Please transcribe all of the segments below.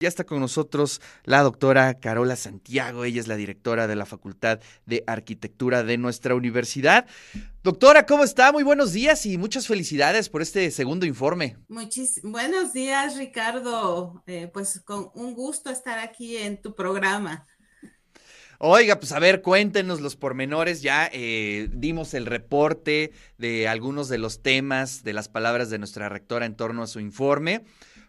Ya está con nosotros la doctora Carola Santiago, ella es la directora de la Facultad de Arquitectura de nuestra universidad. Doctora, ¿cómo está? Muy buenos días y muchas felicidades por este segundo informe. Muchis buenos días, Ricardo. Eh, pues con un gusto estar aquí en tu programa. Oiga, pues a ver, cuéntenos los pormenores. Ya eh, dimos el reporte de algunos de los temas, de las palabras de nuestra rectora en torno a su informe.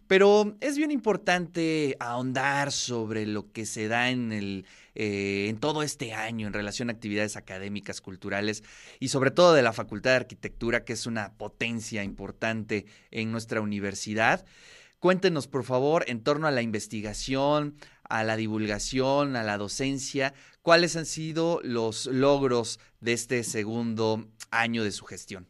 Pero es bien importante ahondar sobre lo que se da en, el, eh, en todo este año en relación a actividades académicas, culturales y sobre todo de la Facultad de Arquitectura, que es una potencia importante en nuestra universidad. Cuéntenos, por favor, en torno a la investigación, a la divulgación, a la docencia, cuáles han sido los logros de este segundo año de su gestión.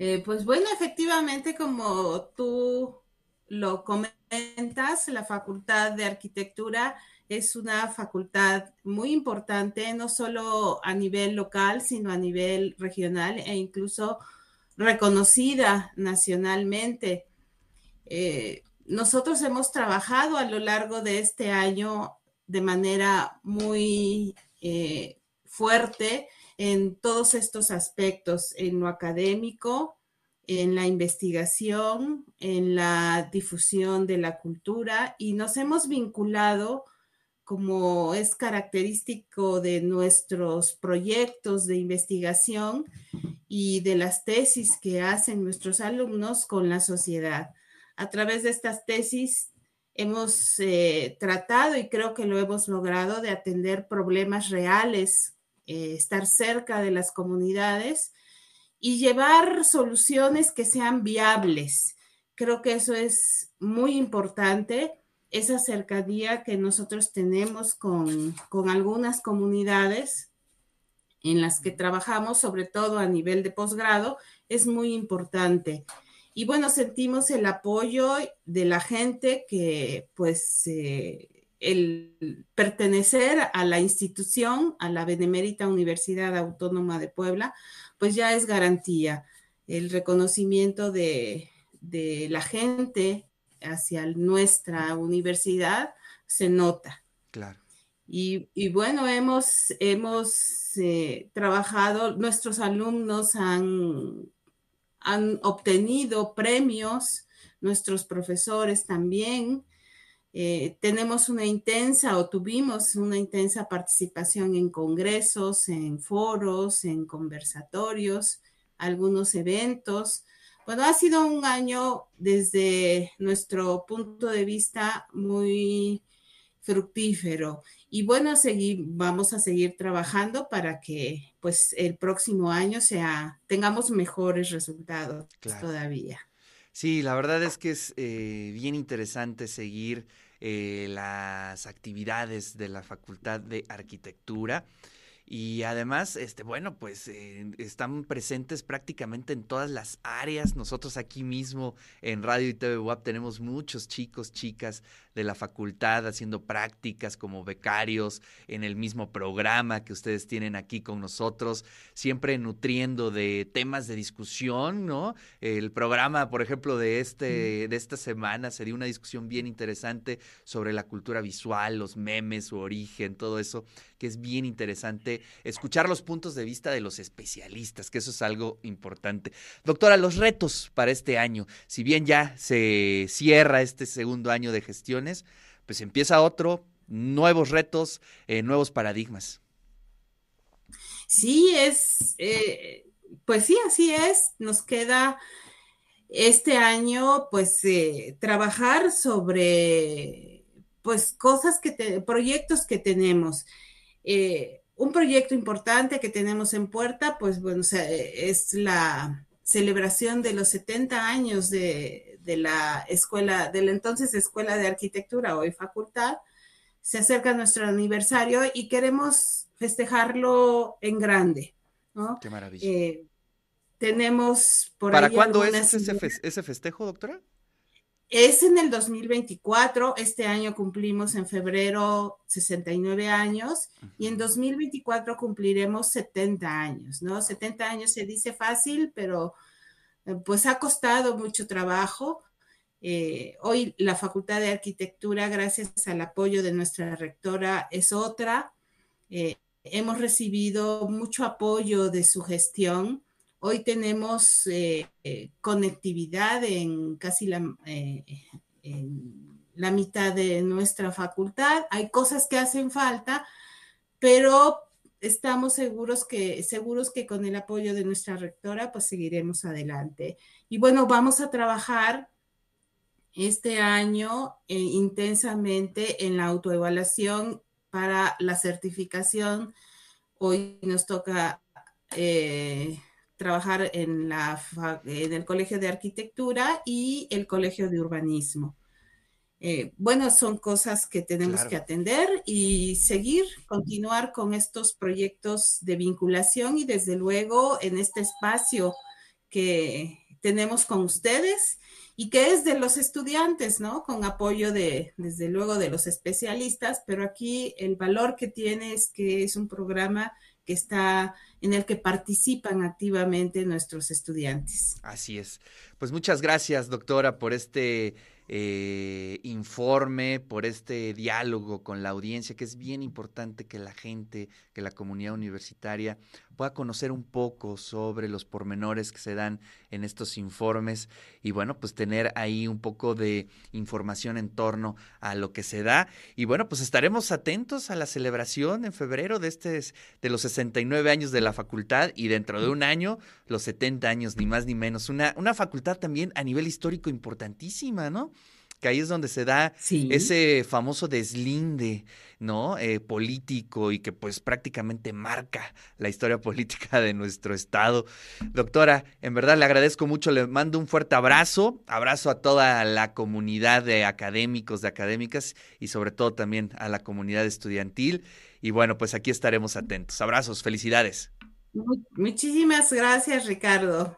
Eh, pues bueno, efectivamente, como tú lo comentas, la Facultad de Arquitectura es una facultad muy importante, no solo a nivel local, sino a nivel regional e incluso reconocida nacionalmente. Eh, nosotros hemos trabajado a lo largo de este año de manera muy eh, fuerte en todos estos aspectos, en lo académico, en la investigación, en la difusión de la cultura y nos hemos vinculado, como es característico de nuestros proyectos de investigación y de las tesis que hacen nuestros alumnos con la sociedad. A través de estas tesis hemos eh, tratado y creo que lo hemos logrado de atender problemas reales, eh, estar cerca de las comunidades y llevar soluciones que sean viables. Creo que eso es muy importante, esa cercanía que nosotros tenemos con, algunas comunidades en las que trabajamos, sobre todo a nivel de posgrado, es muy importante. Y bueno, sentimos el apoyo de la gente que pues eh, el pertenecer a la institución, a la Benemérita Universidad Autónoma de Puebla, pues ya es garantía. El reconocimiento de, la gente hacia nuestra universidad se nota. Claro. Y, bueno, hemos, hemos eh, trabajado, nuestros alumnos han, han obtenido premios, nuestros profesores también. Eh, tenemos una intensa o tuvimos una intensa participación en congresos, en foros, en conversatorios, algunos eventos. Bueno, ha sido un año desde nuestro punto de vista muy fructífero y bueno, vamos a seguir trabajando para que pues el próximo año sea, tengamos mejores resultados todavía. Sí, la verdad es que es eh, bien interesante seguir eh, las actividades de la Facultad de Arquitectura. Y además, este, bueno, pues eh, están presentes prácticamente en todas las áreas. Nosotros aquí mismo en Radio y TV WAP tenemos muchos chicos, chicas de la facultad haciendo prácticas como becarios en el mismo programa que ustedes tienen aquí con nosotros, siempre nutriendo de temas de discusión, ¿no? El programa, por ejemplo, de, este, de esta semana sería una discusión bien interesante sobre la cultura visual, los memes, su origen, todo eso, que es bien interesante escuchar los puntos de vista de los especialistas, que eso es algo importante. Doctora, los retos para este año, si bien ya se cierra este segundo año de gestión, pues empieza otro, nuevos retos, eh, nuevos paradigmas. Sí, es, eh, pues sí, así es. Nos queda este año, pues, eh, trabajar sobre, pues, cosas que, proyectos que tenemos. Un proyecto importante que tenemos en puerta, pues, bueno, es la celebración de los 70 años de, de la escuela, de la entonces Escuela de Arquitectura, hoy facultad. Se acerca nuestro aniversario y queremos festejarlo en grande. ¿no? Qué maravilla. Eh, tenemos por ¿Para cuándo es ese, festejo, doctora? Es en el 2024, este año cumplimos en febrero 69 años y en 2024 cumpliremos 70 años, ¿no? 70 años se dice fácil, pero eh, pues ha costado mucho trabajo. Eh, hoy la Facultad de Arquitectura, gracias al apoyo de nuestra rectora, es otra. Eh, hemos recibido mucho apoyo de su gestión Hoy tenemos eh, eh, conectividad en casi la, eh, la mitad de nuestra facultad. Hay cosas que hacen falta, pero estamos seguros que, seguros que con el apoyo de nuestra rectora, pues seguiremos adelante. Y bueno, vamos a trabajar este año intensamente en la autoevaluación para la certificación. Hoy nos toca trabajar en, la, en el Colegio de Arquitectura y el Colegio de Urbanismo. Eh, bueno, son cosas que tenemos que atender y seguir, continuar con estos proyectos de vinculación y desde luego en este espacio que tenemos con ustedes y que es de los estudiantes, ¿no? Con apoyo de, desde luego, de los especialistas, pero aquí el valor que tiene es que es un programa que está en el que participan activamente nuestros estudiantes. Así es. Pues muchas gracias, doctora, por este eh, informe, por este diálogo con la audiencia, que es bien importante que la gente, que la comunidad universitaria pueda conocer un poco sobre los pormenores que se dan en estos informes y bueno, pues tener ahí un poco de información en torno a lo que se da. Y bueno, pues estaremos atentos a la celebración en febrero de, este, de los 69 años de la facultad y dentro de un año los 70 años, ni más ni menos. Una, una facultad también a nivel histórico importantísima, ¿no? Que ahí es donde se da ese famoso deslinde, ¿no? Eh, político y que pues prácticamente marca la historia política de nuestro estado. Doctora, en verdad le agradezco mucho, le mando un fuerte abrazo, abrazo a toda la comunidad de académicos, de académicas y sobre todo también a la comunidad estudiantil. Y bueno, pues aquí estaremos atentos. Abrazos, felicidades. Muchísimas gracias, Ricardo.